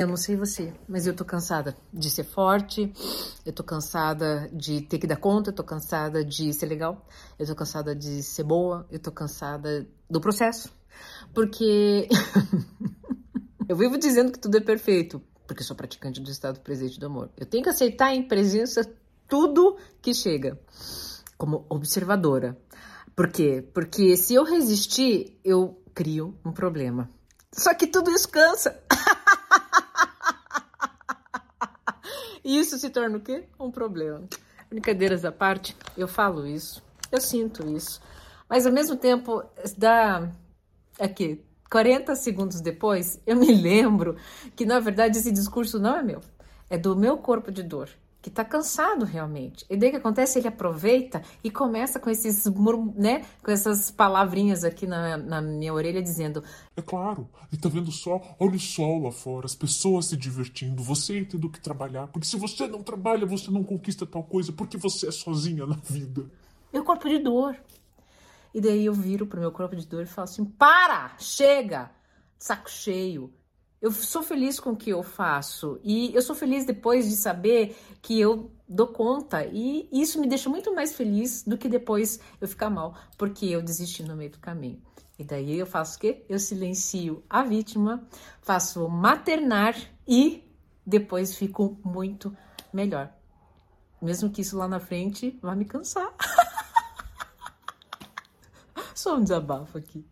Eu não sei você, mas eu tô cansada de ser forte, eu tô cansada de ter que dar conta, eu tô cansada de ser legal, eu tô cansada de ser boa, eu tô cansada do processo. Porque eu vivo dizendo que tudo é perfeito, porque sou praticante do estado presente do amor. Eu tenho que aceitar em presença tudo que chega, como observadora. Por quê? Porque se eu resistir, eu crio um problema. Só que tudo isso cansa. E isso se torna o quê? Um problema. Brincadeiras à parte, eu falo isso, eu sinto isso. Mas ao mesmo tempo, dá aqui, 40 segundos depois, eu me lembro que na verdade esse discurso não é meu, é do meu corpo de dor que está cansado realmente. E daí o que acontece? Ele aproveita e começa com esses, né, com essas palavrinhas aqui na, na minha orelha dizendo: É claro, e tá vendo só, olha o sol lá fora, as pessoas se divertindo, você tendo que trabalhar, porque se você não trabalha, você não conquista tal coisa, porque você é sozinha na vida. Meu corpo de dor. E daí eu viro pro meu corpo de dor e falo assim: para, chega, saco cheio eu sou feliz com o que eu faço e eu sou feliz depois de saber que eu dou conta e isso me deixa muito mais feliz do que depois eu ficar mal, porque eu desisti no meio do caminho. E daí eu faço o quê? Eu silencio a vítima, faço maternar e depois fico muito melhor. Mesmo que isso lá na frente vá me cansar. Só um desabafo aqui.